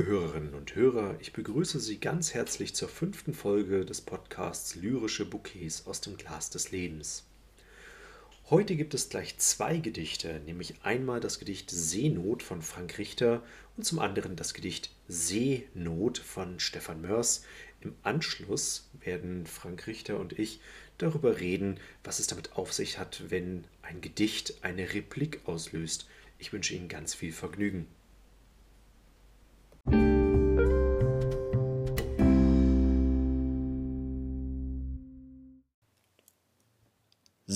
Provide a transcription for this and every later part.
Liebe Hörerinnen und Hörer, ich begrüße Sie ganz herzlich zur fünften Folge des Podcasts Lyrische Bouquets aus dem Glas des Lebens. Heute gibt es gleich zwei Gedichte, nämlich einmal das Gedicht Seenot von Frank Richter und zum anderen das Gedicht Seenot von Stefan Mörs. Im Anschluss werden Frank Richter und ich darüber reden, was es damit auf sich hat, wenn ein Gedicht eine Replik auslöst. Ich wünsche Ihnen ganz viel Vergnügen.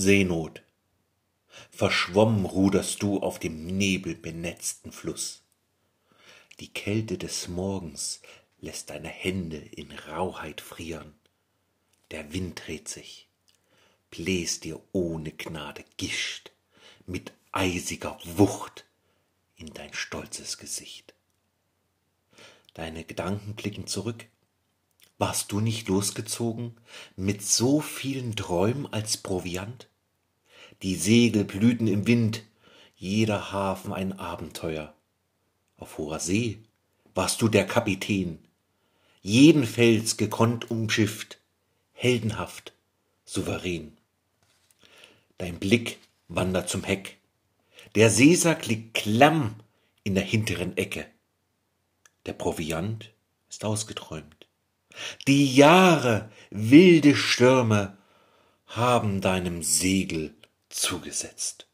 Seenot. Verschwommen ruderst du auf dem nebelbenetzten Fluss. Die Kälte des Morgens lässt deine Hände in Rauheit frieren. Der Wind dreht sich, bläst dir ohne Gnade Gischt mit eisiger Wucht in dein stolzes Gesicht. Deine Gedanken blicken zurück. Warst du nicht losgezogen mit so vielen Träumen als Proviant? Die Segel blühten im Wind, jeder Hafen ein Abenteuer. Auf hoher See warst du der Kapitän, jeden Fels gekonnt umschifft, heldenhaft, souverän. Dein Blick wandert zum Heck, der Seesack liegt klamm in der hinteren Ecke. Der Proviant ist ausgeträumt. Die Jahre, wilde Stürme haben deinem Segel zugesetzt.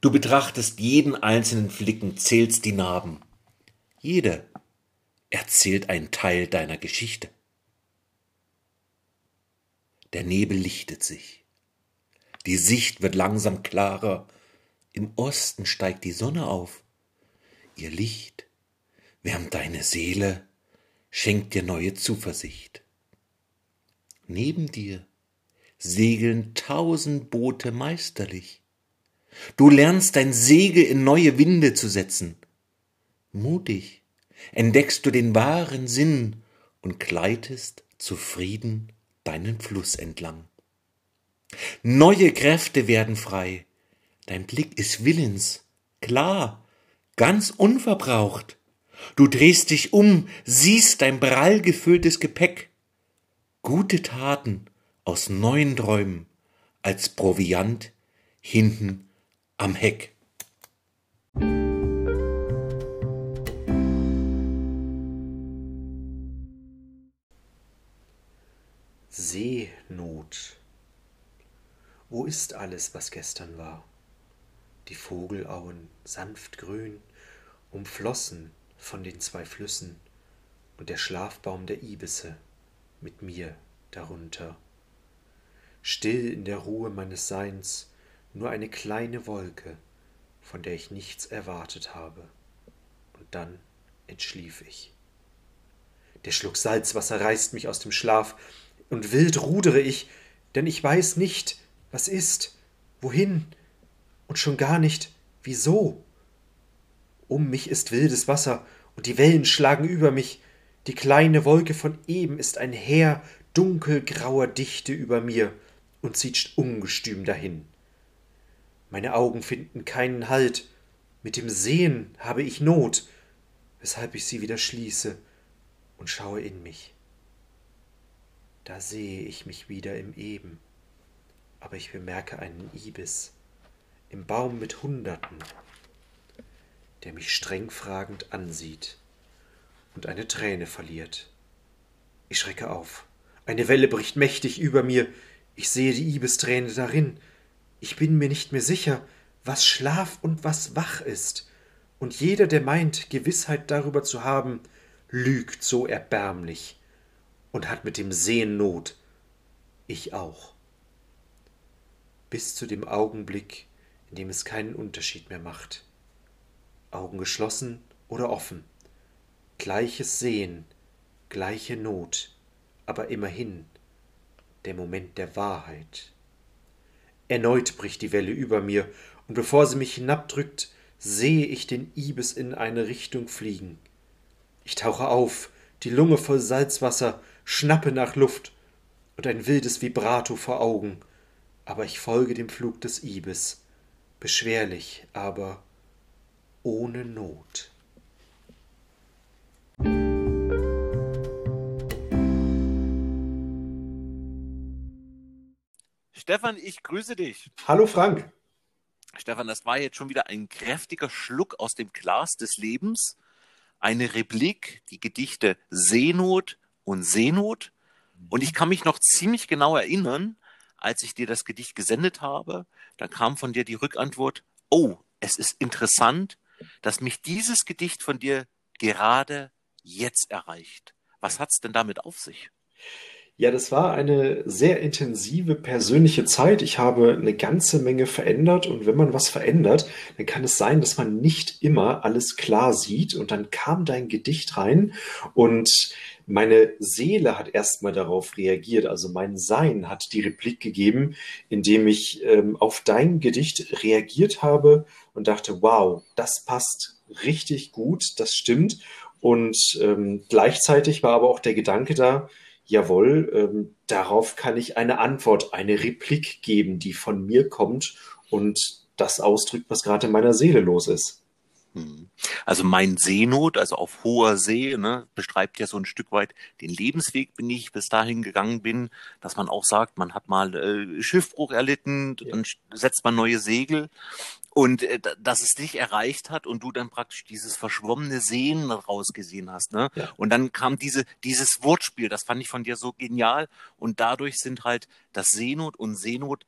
Du betrachtest jeden einzelnen Flicken, zählst die Narben. Jeder erzählt einen Teil deiner Geschichte. Der Nebel lichtet sich. Die Sicht wird langsam klarer. Im Osten steigt die Sonne auf. Ihr Licht wärmt deine Seele, schenkt dir neue Zuversicht. Neben dir segeln tausend Boote meisterlich. Du lernst dein Segel in neue Winde zu setzen. Mutig entdeckst du den wahren Sinn und gleitest zufrieden deinen Fluss entlang. Neue Kräfte werden frei, dein Blick ist willens, klar, ganz unverbraucht. Du drehst dich um, siehst dein prall gefülltes Gepäck. Gute Taten aus neuen Träumen als Proviant hinten am Heck. Seenot. Wo ist alles, was gestern war? Die Vogelauen sanft grün, umflossen von den zwei Flüssen und der Schlafbaum der Ibisse mit mir darunter. Still in der Ruhe meines Seins nur eine kleine Wolke, von der ich nichts erwartet habe. Und dann entschlief ich. Der Schluck Salzwasser reißt mich aus dem Schlaf, und wild rudere ich, denn ich weiß nicht, was ist, wohin und schon gar nicht, wieso. Um mich ist wildes Wasser, und die Wellen schlagen über mich. Die kleine Wolke von eben ist ein Heer dunkelgrauer Dichte über mir und zieht ungestüm dahin. Meine Augen finden keinen Halt, mit dem Sehen habe ich Not, weshalb ich sie wieder schließe und schaue in mich. Da sehe ich mich wieder im Eben, aber ich bemerke einen Ibis im Baum mit Hunderten, der mich streng fragend ansieht und eine Träne verliert. Ich schrecke auf. Eine Welle bricht mächtig über mir. Ich sehe die Ibisträne darin. Ich bin mir nicht mehr sicher, was Schlaf und was wach ist. Und jeder, der meint, Gewissheit darüber zu haben, lügt so erbärmlich und hat mit dem Sehen Not. Ich auch. Bis zu dem Augenblick, in dem es keinen Unterschied mehr macht. Augen geschlossen oder offen. Gleiches Sehen, gleiche Not, aber immerhin der Moment der Wahrheit. Erneut bricht die Welle über mir, und bevor sie mich hinabdrückt, sehe ich den Ibis in eine Richtung fliegen. Ich tauche auf, die Lunge voll Salzwasser, schnappe nach Luft und ein wildes Vibrato vor Augen, aber ich folge dem Flug des Ibis, beschwerlich, aber ohne Not. Stefan, ich grüße dich. Hallo Frank. Stefan, das war jetzt schon wieder ein kräftiger Schluck aus dem Glas des Lebens. Eine Replik, die Gedichte Seenot und Seenot. Und ich kann mich noch ziemlich genau erinnern, als ich dir das Gedicht gesendet habe, da kam von dir die Rückantwort, oh, es ist interessant, dass mich dieses Gedicht von dir gerade jetzt erreicht. Was hat's denn damit auf sich? Ja, das war eine sehr intensive persönliche Zeit. Ich habe eine ganze Menge verändert und wenn man was verändert, dann kann es sein, dass man nicht immer alles klar sieht und dann kam dein Gedicht rein und meine Seele hat erstmal darauf reagiert, also mein Sein hat die Replik gegeben, indem ich ähm, auf dein Gedicht reagiert habe und dachte, wow, das passt richtig gut, das stimmt. Und ähm, gleichzeitig war aber auch der Gedanke da, jawohl, ähm, darauf kann ich eine Antwort, eine Replik geben, die von mir kommt und das ausdrückt, was gerade in meiner Seele los ist. Hm. Also mein Seenot, also auf hoher See, ne, beschreibt ja so ein Stück weit den Lebensweg, bin ich bis dahin gegangen bin, dass man auch sagt, man hat mal äh, Schiffbruch erlitten, ja. dann setzt man neue Segel und äh, dass es dich erreicht hat und du dann praktisch dieses verschwommene Sehen rausgesehen hast. Ne? Ja. Und dann kam diese, dieses Wortspiel, das fand ich von dir so genial. Und dadurch sind halt das Seenot und Seenot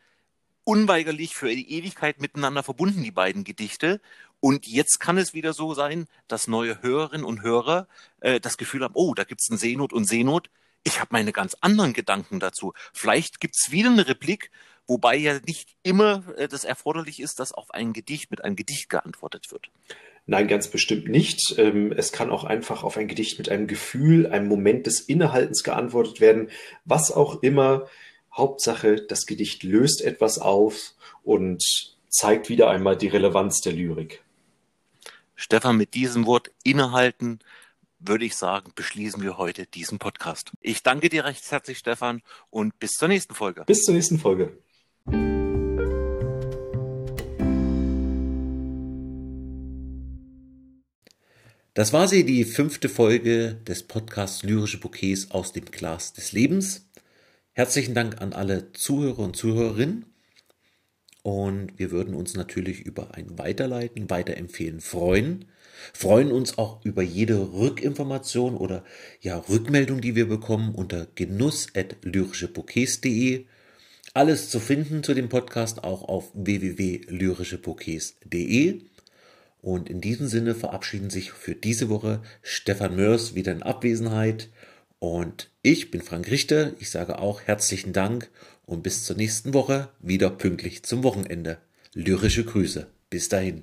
unweigerlich für die Ewigkeit miteinander verbunden, die beiden Gedichte. Und jetzt kann es wieder so sein, dass neue Hörerinnen und Hörer äh, das Gefühl haben, oh, da gibt's ein Seenot und Seenot. Ich habe meine ganz anderen Gedanken dazu. Vielleicht gibt's wieder eine Replik, wobei ja nicht immer äh, das erforderlich ist, dass auf ein Gedicht mit einem Gedicht geantwortet wird. Nein, ganz bestimmt nicht. Ähm, es kann auch einfach auf ein Gedicht mit einem Gefühl, einem Moment des Innehaltens geantwortet werden, was auch immer. Hauptsache, das Gedicht löst etwas auf und zeigt wieder einmal die Relevanz der Lyrik. Stefan, mit diesem Wort innehalten würde ich sagen, beschließen wir heute diesen Podcast. Ich danke dir recht herzlich, Stefan, und bis zur nächsten Folge. Bis zur nächsten Folge. Das war sie, die fünfte Folge des Podcasts Lyrische Bouquets aus dem Glas des Lebens. Herzlichen Dank an alle Zuhörer und Zuhörerinnen. Und wir würden uns natürlich über ein Weiterleiten, Weiterempfehlen freuen. Freuen uns auch über jede Rückinformation oder ja, Rückmeldung, die wir bekommen unter genuss.lyrischebouquets.de. Alles zu finden zu dem Podcast auch auf www.lyrischebouquets.de. Und in diesem Sinne verabschieden sich für diese Woche Stefan Mörs wieder in Abwesenheit. Und ich bin Frank Richter. Ich sage auch herzlichen Dank und bis zur nächsten Woche wieder pünktlich zum Wochenende. Lyrische Grüße. Bis dahin.